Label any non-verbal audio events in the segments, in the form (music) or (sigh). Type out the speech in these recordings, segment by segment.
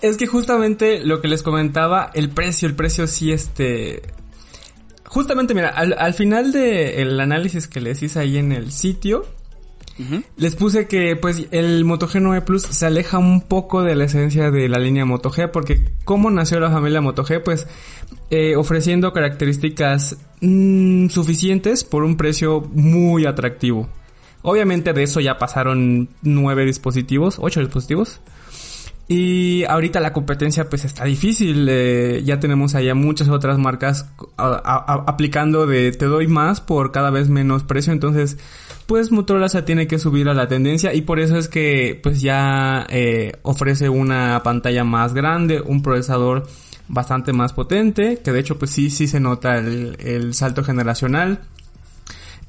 Es que justamente lo que les comentaba, el precio, el precio sí este... Justamente, mira, al, final del análisis que les hice ahí en el sitio, les puse que pues el Moto G9 Plus se aleja un poco de la esencia de la línea Moto G, porque ¿cómo nació la familia Moto G? Pues eh, ofreciendo características mm, suficientes por un precio muy atractivo. Obviamente de eso ya pasaron nueve dispositivos, ocho dispositivos. Y ahorita la competencia pues está difícil. Eh, ya tenemos allá muchas otras marcas aplicando de te doy más por cada vez menos precio. Entonces pues Motorola se tiene que subir a la tendencia y por eso es que pues ya eh, ofrece una pantalla más grande, un procesador bastante más potente, que de hecho pues sí, sí se nota el, el salto generacional.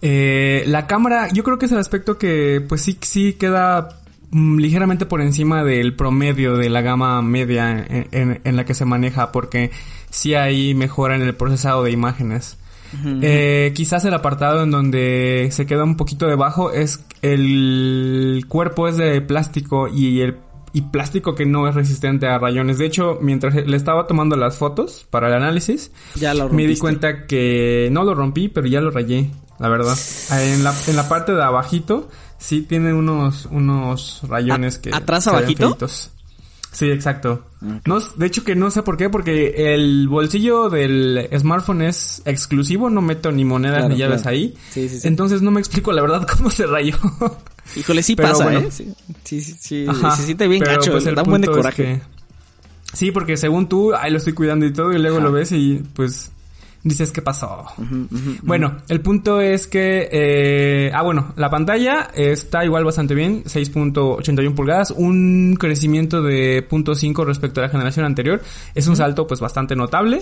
Eh, la cámara, yo creo que es el aspecto que pues sí, sí queda ligeramente por encima del promedio de la gama media en, la que se maneja porque sí hay mejora en el procesado de imágenes. Eh, quizás el apartado en donde se queda un poquito debajo es el cuerpo es de plástico y el y plástico que no es resistente a rayones. De hecho, mientras le estaba tomando las fotos para el análisis, ya me di cuenta que no lo rompí, pero ya lo rayé, la verdad. (sighs) En la, en la parte de abajito Sí, tiene unos, unos rayones que... ¿Atrás abajito? Sí, exacto. No, de hecho que no sé por qué, porque el bolsillo del smartphone es exclusivo, no meto ni monedas ni llaves ahí. Sí, sí, sí. Entonces no me explico la verdad (laughs) cómo se rayó. Híjole, sí pasa, ¿eh? Sí, sí, sí, se siente bien gacho, pues, da un buen de coraje. Sí, porque según tú, ahí lo estoy cuidando y todo, y luego lo ves y pues dices, ¿qué pasó? bueno, el punto es que, eh, ah, bueno, la pantalla está igual bastante bien, 6.81 pulgadas, un crecimiento de 0.5 respecto a la generación anterior, es un salto pues bastante notable.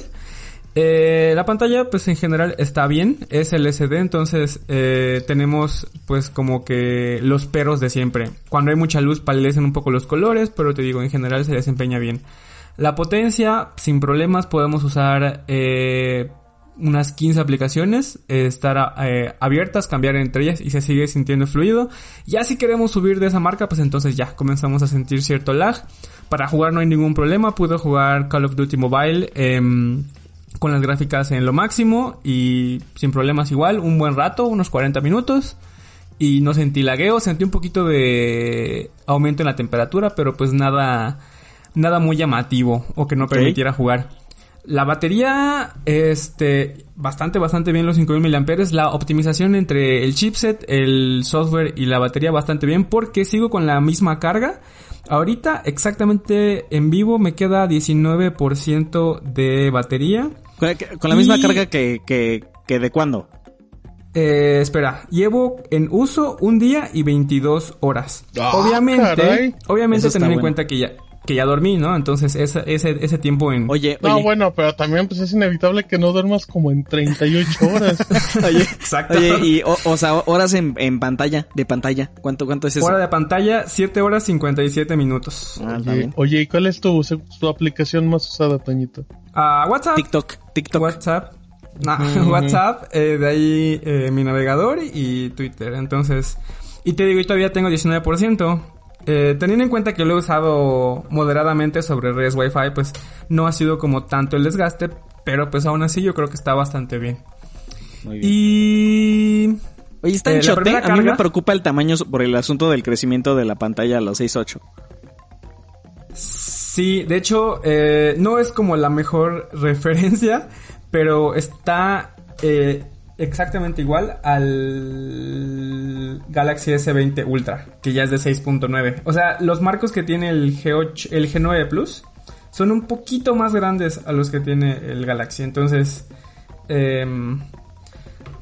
Eh, la pantalla pues en general está bien, es LCD, entonces eh, tenemos pues como que los peros de siempre. Cuando hay mucha luz palecen un poco los colores, pero te digo, en general se desempeña bien. La potencia, sin problemas, podemos usar eh, unas 15 aplicaciones, eh, estar eh, abiertas, cambiar entre ellas y se sigue sintiendo fluido. Ya si queremos subir de esa marca, pues entonces ya comenzamos a sentir cierto lag. Para jugar no hay ningún problema, puedo jugar Call of Duty Mobile em, con las gráficas en lo máximo y sin problemas igual, un buen rato, unos 40 minutos. Y no sentí lagueo, sentí un poquito de aumento en la temperatura, pero pues nada, nada muy llamativo o que no permitiera jugar. La batería, este, bastante, bastante bien los 5000 mAh. La optimización entre el chipset, el software y la batería bastante bien porque sigo con la misma carga. Ahorita, exactamente en vivo, me queda 19% de batería. ¿Con la, misma carga que, que, que de cuándo? Eh, espera, llevo en uso un día y 22 horas. Ah, obviamente, obviamente teniendo en cuenta que ya que ya dormí, ¿no? Entonces ese, ese, ese tiempo en... Oye, No, bueno, pero también pues es inevitable que no duermas como en 38 horas. (laughs) oye, exacto. Oye, y o, sea, horas en, en, pantalla, de pantalla, ¿cuánto, cuánto es eso? Hora de pantalla, 7 horas 57 minutos. Ah, oye, oye, ¿y cuál es tu, tu aplicación más usada, Toñito? Ah, WhatsApp. TikTok, TikTok. WhatsApp. (laughs) WhatsApp, eh, de ahí eh, mi navegador y Twitter. Entonces, y te digo, yo todavía tengo 19%. Eh, teniendo en cuenta que lo he usado moderadamente sobre redes Wi-Fi, pues no ha sido como tanto el desgaste, pero pues aún así yo creo que está bastante bien. Muy bien. Y... Oye, está en eh, A mí me preocupa el tamaño por el asunto del crecimiento de la pantalla a los 6.8. Sí, de hecho, eh, no es como la mejor (laughs) referencia, pero está eh, exactamente igual al Galaxy S20 Ultra, que ya es de 6.9. O sea, los marcos que tiene el G8, el G9 Plus son un poquito más grandes a los que tiene el Galaxy. Entonces, eh,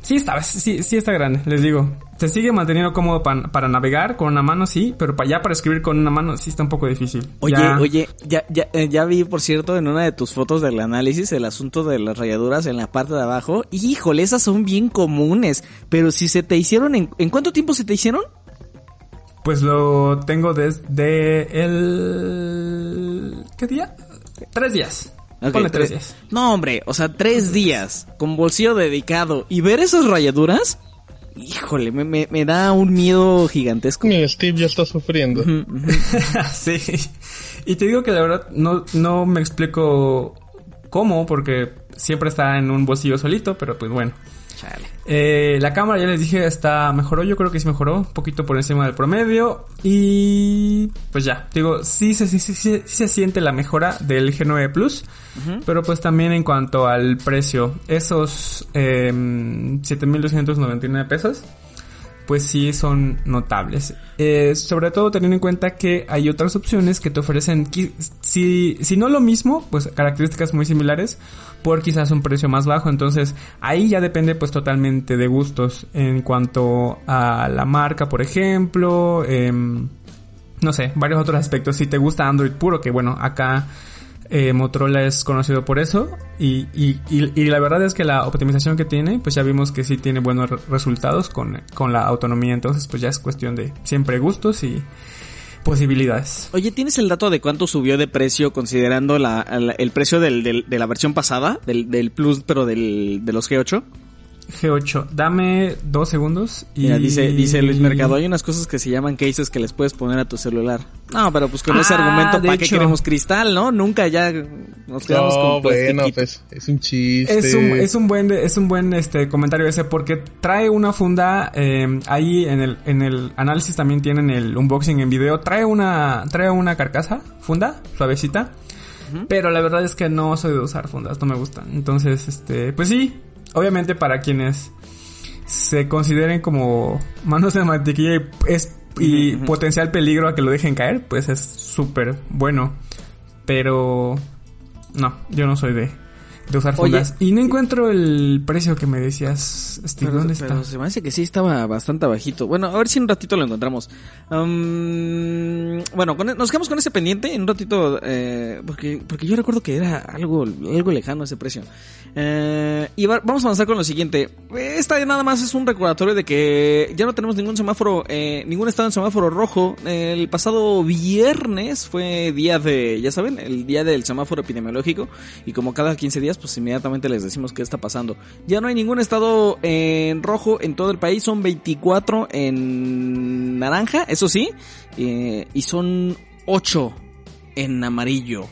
sí está, sí, sí está grande, les digo. Se sigue manteniendo cómodo para navegar con una mano, sí, pero para ya para escribir con una mano sí está un poco difícil. Oye, oye, ya, ya, eh, ya vi, por cierto, en una de tus fotos del análisis el asunto de las rayaduras en la parte de abajo. Híjole, esas son bien comunes, pero si se te hicieron, ¿en, ¿en cuánto tiempo se te hicieron? Pues lo tengo desde el... ¿Qué día? Tres días. Ponle tres días. No, hombre, o sea, tres días con bolsillo dedicado y ver esas rayaduras. Híjole, me, me, da un miedo gigantesco. Mi Steve ya está sufriendo. (laughs) sí. Y te digo que la verdad no, no me explico cómo, porque siempre está en un bolsillo solito, pero pues bueno. Eh, la cámara, ya les dije, está mejoró. Yo creo que sí mejoró. Un poquito por encima del promedio. Y pues ya, digo, sí, sí, sí, sí, se siente la mejora del G9 Plus. Pero pues también en cuanto al precio, esos eh, 7.299 pesos pues sí son notables. Eh, sobre todo teniendo en cuenta que hay otras opciones que te ofrecen, si, si no lo mismo, pues características muy similares, por quizás un precio más bajo. Entonces ahí ya depende pues totalmente de gustos en cuanto a la marca, por ejemplo. Em, no sé, varios otros aspectos. Si te gusta Android puro, que bueno, acá eh, Motorola es conocido por eso y, y, y, la verdad es que la optimización que tiene, pues ya vimos que sí tiene buenos resultados con, con la autonomía, entonces pues ya es cuestión de siempre gustos y posibilidades. Oye, ¿tienes el dato de cuánto subió de precio considerando la, el precio del, del, de la versión pasada, del, del Plus, pero del, de los G8? G8. Dame dos segundos y... dice, dice Luis Mercado, hay unas cosas que se llaman cases que les puedes poner a tu celular. No, pero pues con ese ah, argumento, ¿para qué queremos cristal, no? Nunca ya nos quedamos con bueno, pues es un chiste. Es un, es un buen, es un buen este comentario ese porque trae una funda, eh, ahí en el, en el análisis también tienen el unboxing en video, trae una, trae una carcasa, funda, suavecita. Pero la verdad es que no soy de usar fundas, no me gustan. Entonces, este, pues sí, obviamente para quienes se consideren como manos de mantequilla y, es, y potencial peligro a que lo dejen caer, pues es súper bueno. Pero no, yo no soy de, de usar fundas. y no encuentro el precio que me decías, Steve. ¿Dónde está? se me hace que sí estaba bastante bajito. Bueno, a ver si en un ratito lo encontramos. bueno, nos quedamos con ese pendiente en un ratito, eh, porque, porque yo recuerdo que era algo, algo lejano ese precio. Eh, y vamos a avanzar con lo siguiente. Esta nada más es un recordatorio de que ya no tenemos ningún semáforo, eh, ningún estado en semáforo rojo. El pasado viernes fue día de, ya saben, el día del semáforo epidemiológico. Y como cada 15 días pues inmediatamente les decimos qué está pasando. Ya no hay ningún estado en rojo en todo el país, son 24 en naranja, eso sí, eh, y son 8 en amarillo.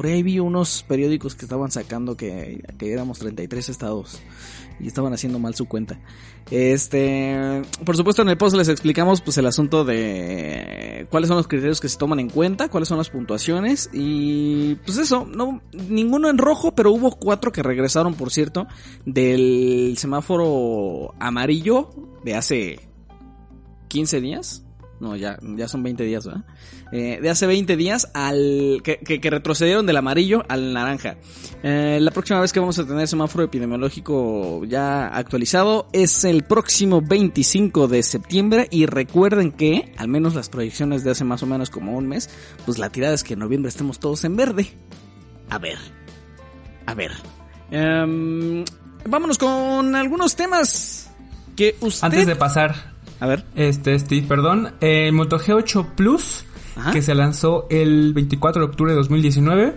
Por ahí vi unos periódicos que estaban sacando que, que éramos 33 estados y estaban haciendo mal su cuenta. Este, por supuesto en el post les explicamos pues el asunto de cuáles son los criterios que se toman en cuenta, cuáles son las puntuaciones y pues eso, no ninguno en rojo, pero hubo cuatro que regresaron, por cierto, del semáforo amarillo de hace 15 días no, ya, ya son 20 días, ¿verdad? Eh, de hace 20 días al que, que, retrocedieron del amarillo al naranja. Eh, la próxima vez que vamos a tener semáforo epidemiológico ya actualizado es el próximo 25 de septiembre y recuerden que, al menos las proyecciones de hace más o menos como un mes, pues la tirada es que en noviembre estemos todos en verde. A ver, a ver. Em, vámonos con algunos temas que usted... Antes de pasar a ver. Este, Steve, perdón. El Moto G8 Plus, que se lanzó el 24 de octubre de 2019,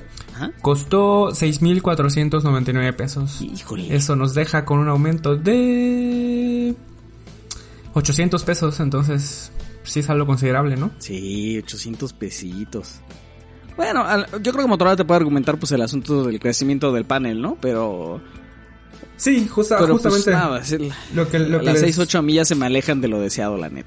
costó 6.499 pesos. Híjole. Eso nos deja con un aumento de 800 pesos, entonces sí es algo considerable, ¿no? Sí, 800 pesitos. Bueno, yo creo que Motorola te puede argumentar pues el asunto del crecimiento del panel, ¿no? Pero Sí, justa, pues, justamente. lo que, lo las 6, 8 millas se me alejan de lo deseado, la neta.